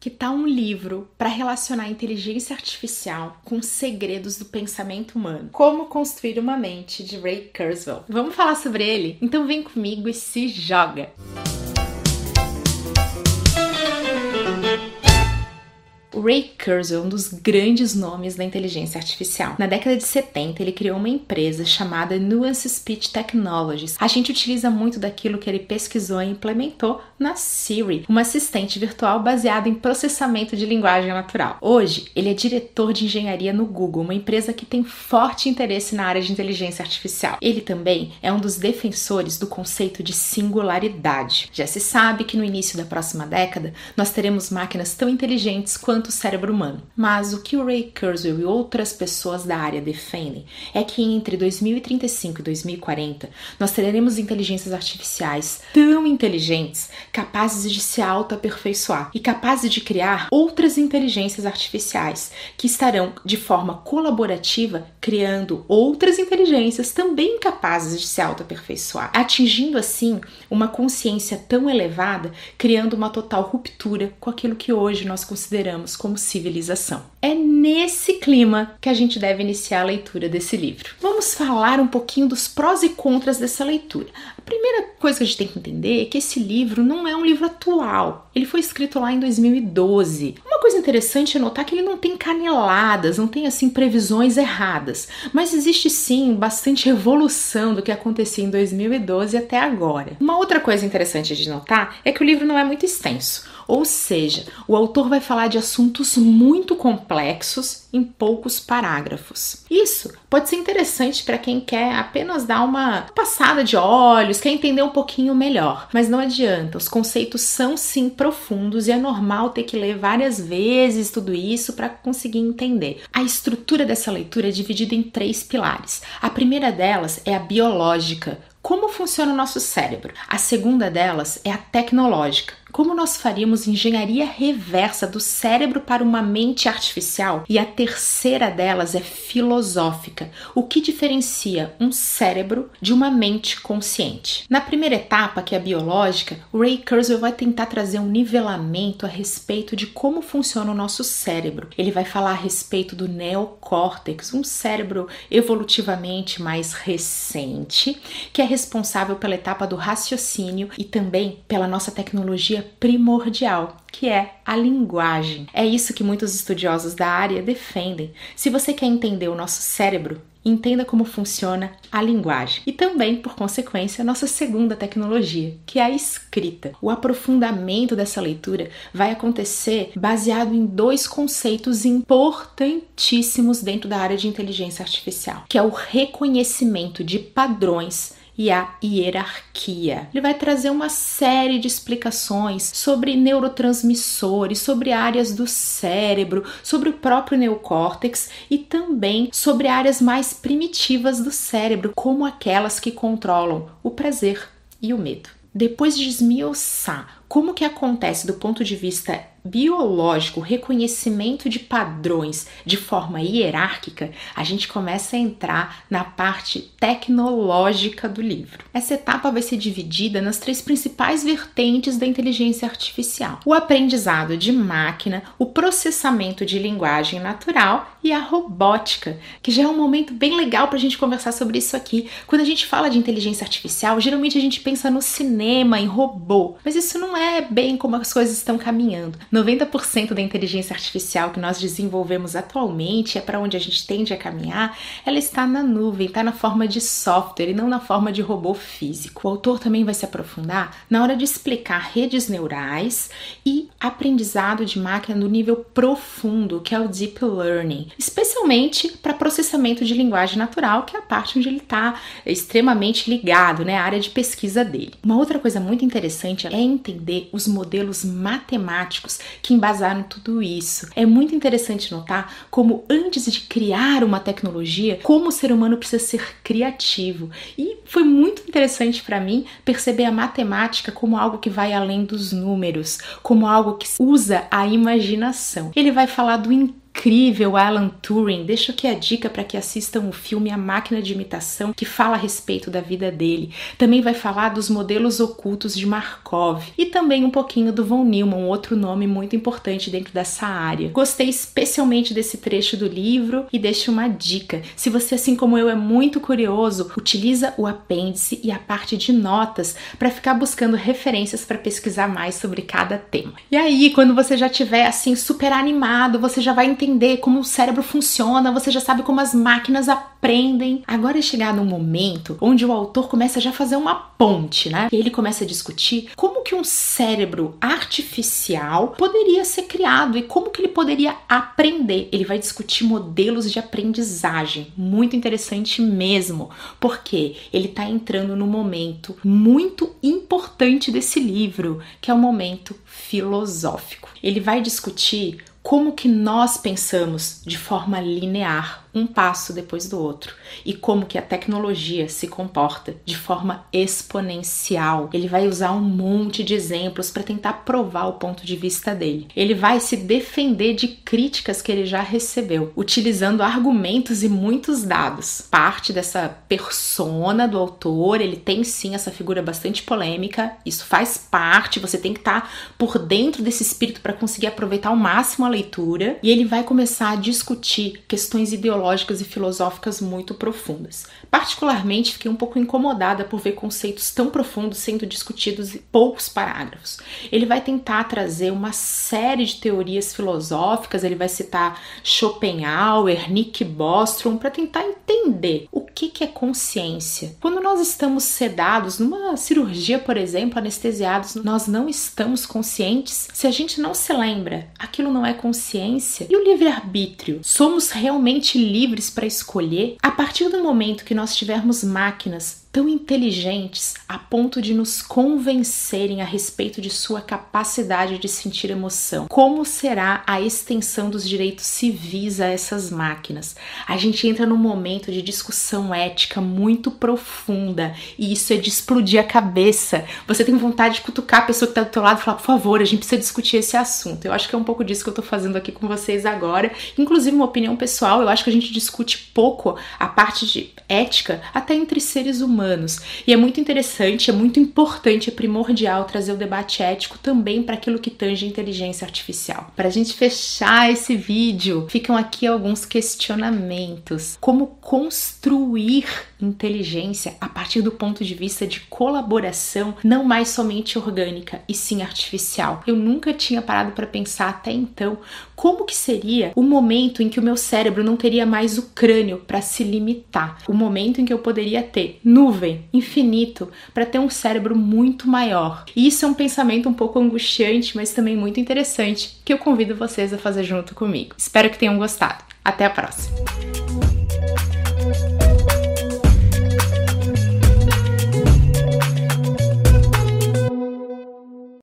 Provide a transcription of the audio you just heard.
Que tal um livro para relacionar a inteligência artificial com os segredos do pensamento humano? Como construir uma mente de Ray Kurzweil. Vamos falar sobre ele? Então vem comigo e se joga. O Ray Kurzweil é um dos grandes nomes da inteligência artificial. Na década de 70, ele criou uma empresa chamada Nuance Speech Technologies. A gente utiliza muito daquilo que ele pesquisou e implementou na Siri, uma assistente virtual baseada em processamento de linguagem natural. Hoje, ele é diretor de engenharia no Google, uma empresa que tem forte interesse na área de inteligência artificial. Ele também é um dos defensores do conceito de singularidade. Já se sabe que no início da próxima década nós teremos máquinas tão inteligentes quanto cérebro humano. Mas o que o Ray Kurzweil e outras pessoas da área defendem é que entre 2035 e 2040 nós teremos inteligências artificiais tão inteligentes, capazes de se auto-aperfeiçoar e capazes de criar outras inteligências artificiais que estarão de forma colaborativa criando outras inteligências também capazes de se auto-aperfeiçoar, atingindo assim uma consciência tão elevada, criando uma total ruptura com aquilo que hoje nós consideramos como civilização. É nesse clima que a gente deve iniciar a leitura desse livro. Vamos falar um pouquinho dos prós e contras dessa leitura. A primeira coisa que a gente tem que entender é que esse livro não é um livro atual. Ele foi escrito lá em 2012. Uma coisa interessante é notar que ele não tem caneladas, não tem assim previsões erradas, mas existe sim bastante evolução do que acontecia em 2012 até agora. Uma outra coisa interessante de notar é que o livro não é muito extenso. Ou seja, o autor vai falar de assuntos muito complexos em poucos parágrafos. Isso pode ser interessante para quem quer apenas dar uma passada de olhos, quer entender um pouquinho melhor, mas não adianta, os conceitos são sim profundos e é normal ter que ler várias vezes tudo isso para conseguir entender. A estrutura dessa leitura é dividida em três pilares. A primeira delas é a biológica, como funciona o nosso cérebro. A segunda delas é a tecnológica. Como nós faríamos engenharia reversa do cérebro para uma mente artificial? E a terceira delas é filosófica. O que diferencia um cérebro de uma mente consciente? Na primeira etapa, que é a biológica, Ray Kurzweil vai tentar trazer um nivelamento a respeito de como funciona o nosso cérebro. Ele vai falar a respeito do neocórtex, um cérebro evolutivamente mais recente, que é responsável pela etapa do raciocínio e também pela nossa tecnologia primordial, que é a linguagem. É isso que muitos estudiosos da área defendem. Se você quer entender o nosso cérebro, entenda como funciona a linguagem e também, por consequência, a nossa segunda tecnologia, que é a escrita. O aprofundamento dessa leitura vai acontecer baseado em dois conceitos importantíssimos dentro da área de inteligência artificial, que é o reconhecimento de padrões e a hierarquia. Ele vai trazer uma série de explicações sobre neurotransmissores, sobre áreas do cérebro, sobre o próprio neocórtex e também sobre áreas mais primitivas do cérebro, como aquelas que controlam o prazer e o medo. Depois de esmiuçar como que acontece do ponto de vista biológico, reconhecimento de padrões de forma hierárquica, a gente começa a entrar na parte tecnológica do livro. Essa etapa vai ser dividida nas três principais vertentes da inteligência artificial: o aprendizado de máquina, o processamento de linguagem natural e a robótica, que já é um momento bem legal para a gente conversar sobre isso aqui. Quando a gente fala de inteligência artificial, geralmente a gente pensa no cinema, em robô, mas isso não é bem como as coisas estão caminhando. 90% da inteligência artificial que nós desenvolvemos atualmente é para onde a gente tende a caminhar, ela está na nuvem, está na forma de software e não na forma de robô físico. O autor também vai se aprofundar na hora de explicar redes neurais e aprendizado de máquina no nível profundo, que é o deep learning, especialmente para processamento de linguagem natural, que é a parte onde ele está extremamente ligado, né, a área de pesquisa dele. Uma outra coisa muito interessante é entender os modelos matemáticos que embasaram tudo isso. É muito interessante notar como antes de criar uma tecnologia, como o ser humano precisa ser criativo. E foi muito interessante para mim perceber a matemática como algo que vai além dos números, como algo que usa a imaginação. Ele vai falar do incrível Alan Turing. Deixo aqui a dica para que assistam o filme A Máquina de Imitação, que fala a respeito da vida dele. Também vai falar dos modelos ocultos de Markov e também um pouquinho do von Neumann, outro nome muito importante dentro dessa área. Gostei especialmente desse trecho do livro e deixo uma dica. Se você, assim como eu, é muito curioso, utiliza o apêndice e a parte de notas para ficar buscando referências para pesquisar mais sobre cada tema. E aí, quando você já tiver assim super animado, você já vai entender como o cérebro funciona, você já sabe como as máquinas aprendem. Agora é chegado um momento onde o autor começa já a fazer uma ponte, né? E ele começa a discutir como que um cérebro artificial poderia ser criado e como que ele poderia aprender. Ele vai discutir modelos de aprendizagem, muito interessante mesmo, porque ele está entrando no momento muito importante desse livro, que é o momento filosófico. Ele vai discutir como que nós pensamos de forma linear um passo depois do outro e como que a tecnologia se comporta de forma exponencial. Ele vai usar um monte de exemplos para tentar provar o ponto de vista dele. Ele vai se defender de críticas que ele já recebeu, utilizando argumentos e muitos dados. Parte dessa persona do autor, ele tem sim essa figura bastante polêmica, isso faz parte, você tem que estar tá por dentro desse espírito para conseguir aproveitar ao máximo a leitura, e ele vai começar a discutir questões ideológicas teológicas e filosóficas muito profundas. Particularmente, fiquei um pouco incomodada por ver conceitos tão profundos sendo discutidos em poucos parágrafos. Ele vai tentar trazer uma série de teorias filosóficas, ele vai citar Schopenhauer, Nick Bostrom, para tentar entender o que, que é consciência. Quando nós estamos sedados, numa cirurgia, por exemplo, anestesiados, nós não estamos conscientes. Se a gente não se lembra, aquilo não é consciência. E o livre-arbítrio? Somos realmente livres para escolher? A partir do momento que nós tivermos máquinas tão inteligentes a ponto de nos convencerem a respeito de sua capacidade de sentir emoção. Como será a extensão dos direitos civis a essas máquinas? A gente entra num momento de discussão ética muito profunda e isso é de explodir a cabeça. Você tem vontade de cutucar a pessoa que está do teu lado e falar, por favor, a gente precisa discutir esse assunto. Eu acho que é um pouco disso que eu estou fazendo aqui com vocês agora. Inclusive, uma opinião pessoal, eu acho que a gente discute pouco a parte de ética até entre seres humanos humanos. E é muito interessante, é muito importante, é primordial trazer o debate ético também para aquilo que tange a inteligência artificial. Para a gente fechar esse vídeo, ficam aqui alguns questionamentos. Como construir inteligência a partir do ponto de vista de colaboração, não mais somente orgânica e sim artificial. Eu nunca tinha parado para pensar até então como que seria o momento em que o meu cérebro não teria mais o crânio para se limitar, o momento em que eu poderia ter nuvem, infinito, para ter um cérebro muito maior. E isso é um pensamento um pouco angustiante, mas também muito interessante, que eu convido vocês a fazer junto comigo. Espero que tenham gostado. Até a próxima!